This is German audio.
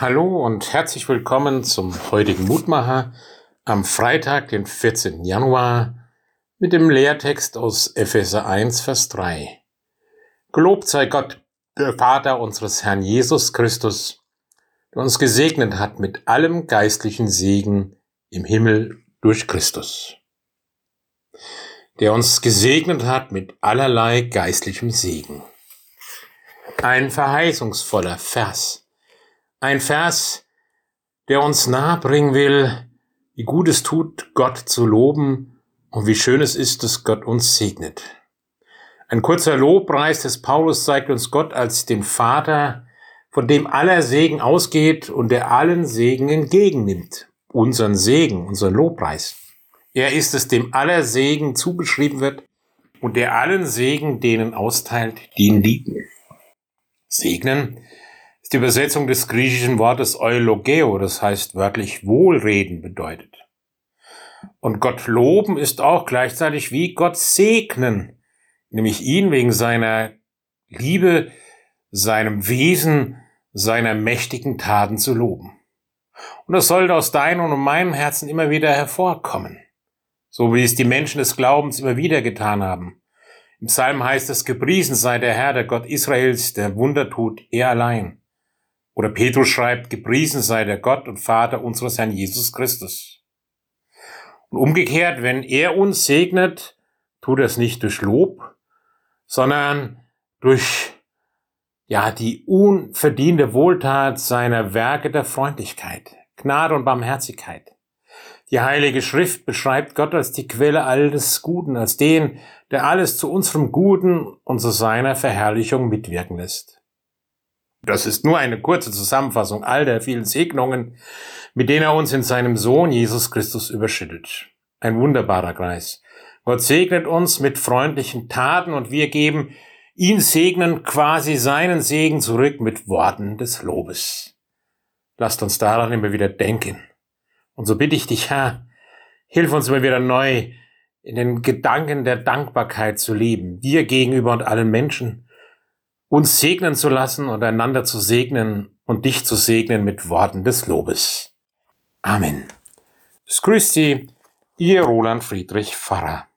Hallo und herzlich willkommen zum heutigen Mutmacher am Freitag, den 14. Januar, mit dem Lehrtext aus Epheser 1, Vers 3. Gelobt sei Gott, der Vater unseres Herrn Jesus Christus, der uns gesegnet hat mit allem geistlichen Segen im Himmel durch Christus. Der uns gesegnet hat mit allerlei geistlichem Segen. Ein verheißungsvoller Vers. Ein Vers, der uns nahebringen will, wie gut es tut, Gott zu loben und wie schön es ist, dass Gott uns segnet. Ein kurzer Lobpreis des Paulus zeigt uns Gott als den Vater, von dem aller Segen ausgeht und der allen Segen entgegennimmt. Unseren Segen, unseren Lobpreis. Er ist es, dem aller Segen zugeschrieben wird und der allen Segen denen austeilt, die ihn lieben. Segnen ist die Übersetzung des griechischen Wortes eulogeo, das heißt wörtlich Wohlreden bedeutet. Und Gott loben ist auch gleichzeitig wie Gott segnen, nämlich ihn wegen seiner Liebe, seinem Wesen, seiner mächtigen Taten zu loben. Und das sollte aus deinem und meinem Herzen immer wieder hervorkommen, so wie es die Menschen des Glaubens immer wieder getan haben. Im Psalm heißt es, gepriesen sei der Herr, der Gott Israels, der Wunder tut, er allein. Oder Petrus schreibt, gepriesen sei der Gott und Vater unseres Herrn Jesus Christus. Und umgekehrt, wenn er uns segnet, tut er es nicht durch Lob, sondern durch ja, die unverdiente Wohltat seiner Werke der Freundlichkeit, Gnade und Barmherzigkeit. Die Heilige Schrift beschreibt Gott als die Quelle alles Guten, als den, der alles zu unserem Guten und zu seiner Verherrlichung mitwirken lässt. Das ist nur eine kurze Zusammenfassung all der vielen Segnungen, mit denen er uns in seinem Sohn Jesus Christus überschüttet. Ein wunderbarer Kreis. Gott segnet uns mit freundlichen Taten und wir geben ihn segnen quasi seinen Segen zurück mit Worten des Lobes. Lasst uns daran immer wieder denken. Und so bitte ich dich, Herr, hilf uns immer wieder neu in den Gedanken der Dankbarkeit zu leben, dir gegenüber und allen Menschen, uns segnen zu lassen und einander zu segnen und dich zu segnen mit Worten des Lobes. Amen. Es grüßt Sie, Ihr Roland Friedrich Pfarrer.